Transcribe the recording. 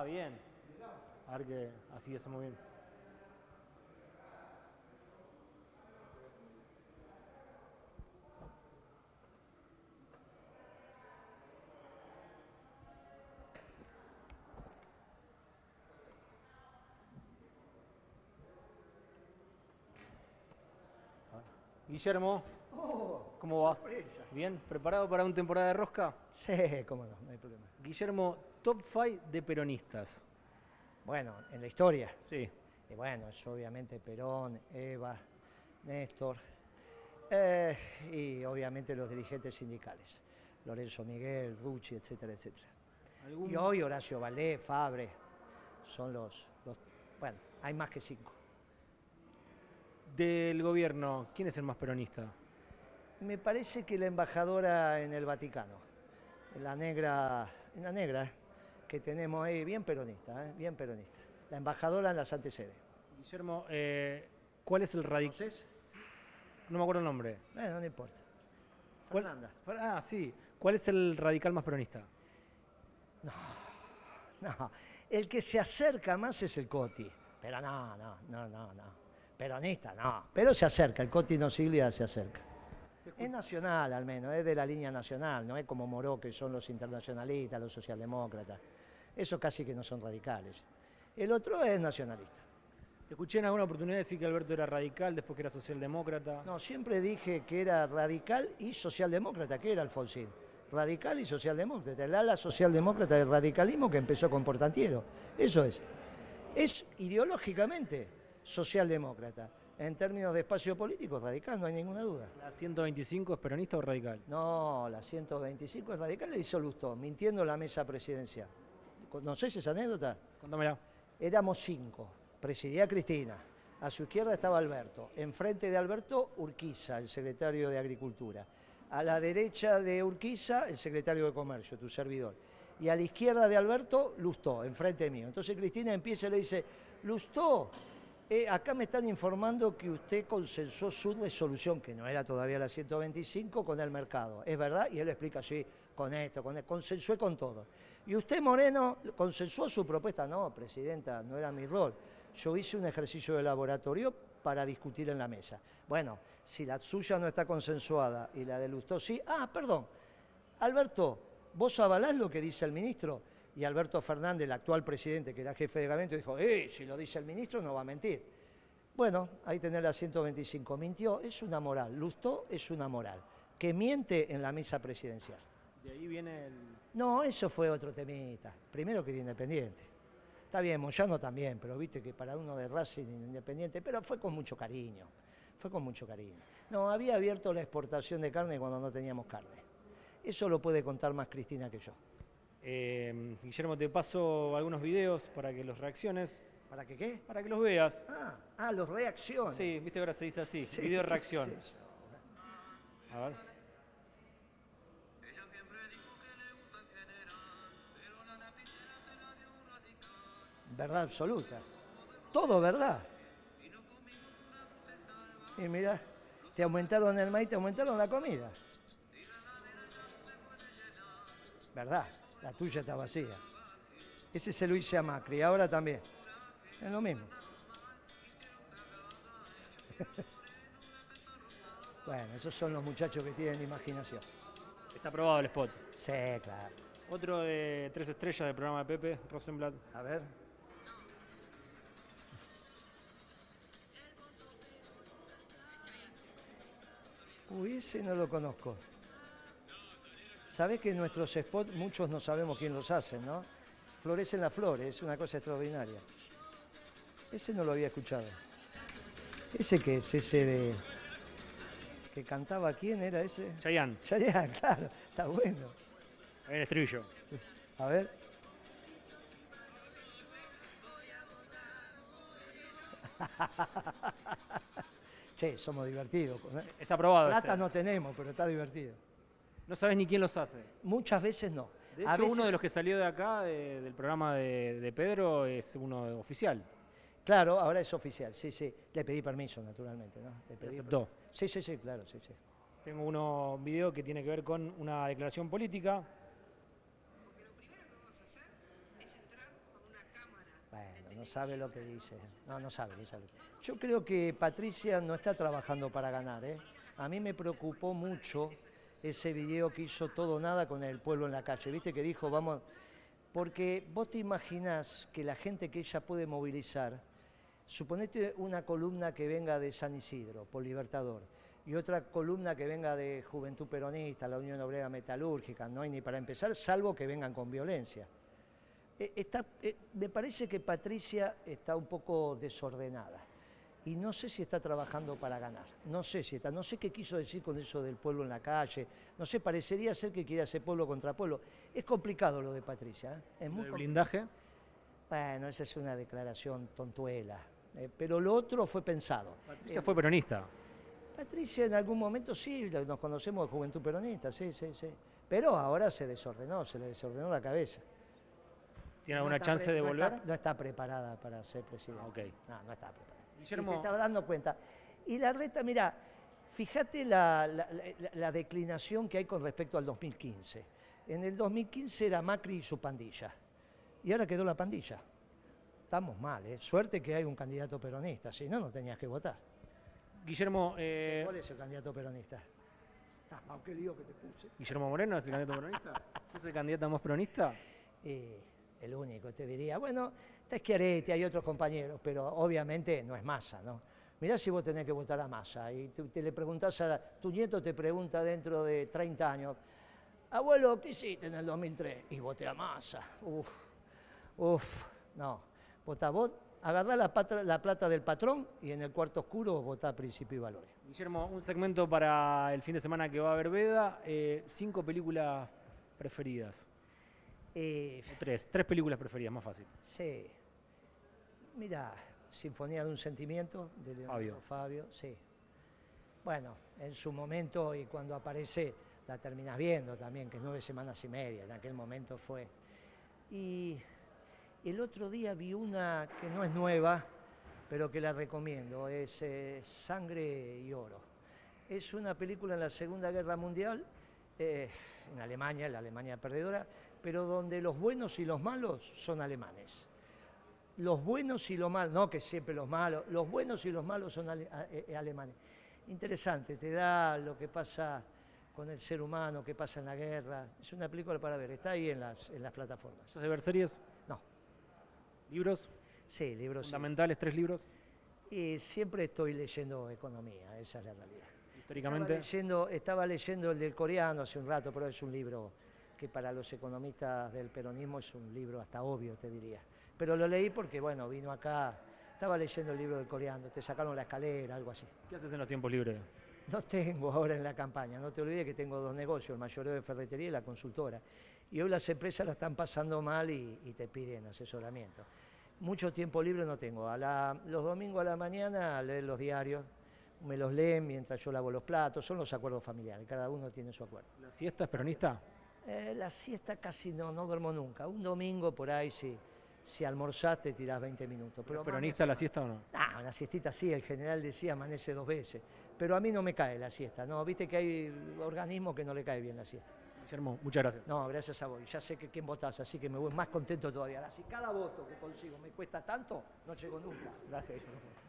Ah, bien. A ver que así hacemos bien. Guillermo, ¿cómo va? ¿Bien? ¿Preparado para una temporada de rosca? Sí, cómo no, no hay problema. Guillermo, top 5 de peronistas. Bueno, en la historia. Sí. Y bueno, es obviamente Perón, Eva, Néstor, eh, y obviamente los dirigentes sindicales. Lorenzo Miguel, Rucci, etcétera, etcétera. ¿Algún- Y hoy Horacio Valdés, Fabre, son los, los- Bueno, hay más que cinco. Del gobierno, ¿quién es el más peronista? Me parece que la embajadora en el Vaticano, la negra, la negra que tenemos ahí, bien peronista, eh, bien peronista. La embajadora en la Santa Sede. Guillermo, eh, ¿cuál es el radical? No me acuerdo el nombre. Bueno, no importa. ¿Cuál- Fernanda. Fer- Ah, sí. ¿Cuál es el radical más peronista? No, el que se acerca más es el Coti. Pero no, no, no, no, no. Peronista, no. Pero se acerca, el Coti no Siglia se acerca. Es nacional al menos, es de la línea nacional, no es como Moró, que son los internacionalistas, los socialdemócratas. Esos casi que no son radicales. El otro es nacionalista. Te escuché en alguna oportunidad decir que Alberto era radical, después que era socialdemócrata. No, siempre dije que era radical y socialdemócrata, que era Alfonsín. Radical y socialdemócrata. El ala socialdemócrata del radicalismo que empezó con Portantiero. Eso es. Es ideológicamente socialdemócrata. En términos de espacio político, radical, no hay ninguna duda. ¿La 125 es peronista o radical? No, la 125 es radical, le hizo Lustó, mintiendo en la mesa presidencial. ¿Conocés esa anécdota? Contámela. Éramos cinco. Presidía Cristina. A su izquierda estaba Alberto. Enfrente de Alberto, Urquiza, el secretario de Agricultura. A la derecha de Urquiza, el secretario de Comercio, tu servidor. Y a la izquierda de Alberto, Lustó, enfrente mío. Entonces Cristina empieza y le dice, Lustó, eh, acá me están informando que usted consensuó su resolución, que no era todavía la 125, con el mercado. ¿Es verdad? Y él explica, sí, con esto, con esto, consensué con todo. Y usted, Moreno, consensuó su propuesta. No, presidenta, no era mi rol. Yo hice un ejercicio de laboratorio para discutir en la mesa. Bueno, si la suya no está consensuada y la de Lustó sí. Ah, perdón. Alberto, ¿vos avalás lo que dice el ministro? Y Alberto Fernández, el actual presidente, que era jefe de gabinete, dijo, eh, si lo dice el ministro no va a mentir. Bueno, ahí tenés la 125. Mintió, es una moral. Lustó es una moral. Que miente en la mesa presidencial. De ahí viene el... No, eso fue otro temita. Primero que era independiente. Está bien, Moyano también, pero viste que para uno de Racing independiente, pero fue con mucho cariño. Fue con mucho cariño. No, había abierto la exportación de carne cuando no teníamos carne. Eso lo puede contar más Cristina que yo. Eh, Guillermo, te paso algunos videos para que los reacciones, ¿Para qué qué? para que los veas. Ah, ah, los reacciones. Sí, viste que ahora se dice así, Sí, video reacción. yo. A ver. Ella siempre dijo que le gusta en general, pero la lapicera se la dio un radical. Verdad absoluta. Todo verdad. Y mira, te aumentaron el maíz, te aumentaron la comida. Verdad, la tuya está vacía. Ese se lo hice a Macri, ahora también. Es lo mismo. bueno, esos son los muchachos que tienen imaginación. Está aprobado el spot. Sí, claro. Otro de tres estrellas del programa de Pepe, Rosenblatt. A ver. Uy, ese no lo conozco. Sabés que nuestros spots muchos no sabemos quién los hace, ¿no? Florecen las flores, es una cosa extraordinaria. Ese no lo había escuchado. ¿Ese qué es? Ese de... que cantaba quién era ese? Chayanne, Ya, ya, claro, está bueno. en el estribillo. A ver. che, somos divertidos. ¿eh? Está aprobado. Plata este. no tenemos, pero está divertido. No sabes ni quién los hace. Muchas veces no. De A hecho, uno de los que salió de acá, de- del programa de, de Pedro, es uno oficial. Claro, ahora es oficial, sí, sí. Le pedí permiso, naturalmente, ¿no? Le pedí. Sí, sí, sí, claro, sí, sí. Tengo uno, un video que tiene que ver con una declaración política. Porque lo primero que vamos a hacer es entrar con una no sabe lo que dice. No, no sabe, no sabe. Yo creo que Patricia no está trabajando para ganar. ¿eh? A mí me preocupó mucho ese video que hizo todo nada con el pueblo en la calle. ¿Viste que dijo, vamos... Porque vos te imaginás que la gente que ella puede movilizar, suponete una columna que venga de San Isidro, por Libertador, y otra columna que venga de Juventud Peronista, la Unión Obrera Metalúrgica, no hay ni para empezar, salvo que vengan con violencia. Eh, eh, me parece que Patricia está un poco desordenada y no sé si está trabajando para ganar. No sé si está, no sé qué quiso decir con eso del pueblo en la calle. No sé, parecería ser que quiere hacer pueblo contra pueblo. Es complicado lo de Patricia. ¿eh? Es muy blindaje. Bueno, esa es una declaración tontuela. eh, pero lo otro fue pensado. Patricia Eh, fue peronista. Patricia en algún momento sí, nos conocemos de Juventud Peronista, sí, sí, sí. Pero ahora se desordenó, se le desordenó la cabeza. ¿Tiene alguna chance de no volver? está- no está preparada para ser presidente. Ok. No, no está preparada. Y Guillermo, te estaba dando cuenta. Y la reta, mira, fíjate la, la- la- la declinación que hay con respecto al 2015. En el 2015 era Macri y su pandilla. Y ahora quedó la pandilla. Estamos mal, ¿eh? Suerte que hay un candidato peronista, si no, no tenías que votar. Guillermo, eh, ¿Cuál es el candidato peronista? Ah, aunque lío que te puse. Guillermo Moreno es el candidato peronista. ¿Sos el candidato más peronista? Y el único, te diría. Bueno, está Schiaretti, hay otros compañeros, pero obviamente no es masa, ¿no? Mirá si vos tenés que votar a masa y tú- te le preguntás a tu nieto, te pregunta dentro de 30 años, abuelo, ¿qué hiciste en el 2003? Y voté a masa. Uf, uf, no. Votá vos, agarrá la, patra- la plata del patrón y en el cuarto oscuro votá principio y valores. Guillermo, un segmento para el fin de semana que va a haber Veda. eh, cinco películas preferidas. Eh, tres. Tres películas preferidas, más fácil. Sí. Mira, Sinfonía de un Sentimiento de Leonardo Fabio. Fabio. sí. Bueno, en su momento y cuando aparece la terminas viendo también, que es nueve semanas y media, en aquel momento fue. Y el otro día vi una que no es nueva, pero que la recomiendo, es eh, Sangre y Oro. Es una película en la Segunda Guerra Mundial, eh, en Alemania, la Alemania perdedora, pero donde los buenos y los malos son alemanes. Los buenos y los malos, no que siempre los malos, los buenos y los malos son ale- a- eh, alemanes. Interesante, te da lo que pasa con el ser humano, qué pasa en la guerra. Es una película para ver, está ahí en las, en las plataformas. ¿Sos de ver series? No, ¿Libros? sí, libros. sí. ¿Fundamentales? ¿Tres libros? Y siempre estoy leyendo economía, esa es la realidad. Estaba Históricamente. leyendo, estaba leyendo el del coreano hace un rato, pero es un libro que para los economistas del peronismo es un libro hasta obvio, te diría. Pero lo leí porque, bueno, vino acá, estaba leyendo el libro del coreano, te sacaron la escalera, algo así. ¿Qué haces en los tiempos libres? No tengo ahora en la campaña, no te olvides que tengo dos negocios, el mayoreo de ferretería y la consultora. Y hoy las empresas la están pasando mal y, y te piden asesoramiento. Mucho tiempo libre no tengo. A la- los domingos a la mañana leer los diarios, me los leen mientras yo lavo los platos, son los acuerdos familiares, cada uno tiene su acuerdo. ¿La siesta es peronista? Eh, la siesta casi no, no duermo nunca. Un domingo por ahí si, si almorzás te tirás 20 minutos. ¿Pero peronista la siesta o no? Ah, una siestita sí, el general decía amanece dos veces. Pero a mí no me cae la siesta, ¿no? Viste que hay organismos que no le cae bien la siesta. Guillermo, muchas gracias. No, gracias a vos. Ya sé que quién votás, así que me voy más contento todavía. Ahora, si cada voto que consigo me cuesta tanto, no llego nunca. Gracias. Guillermo.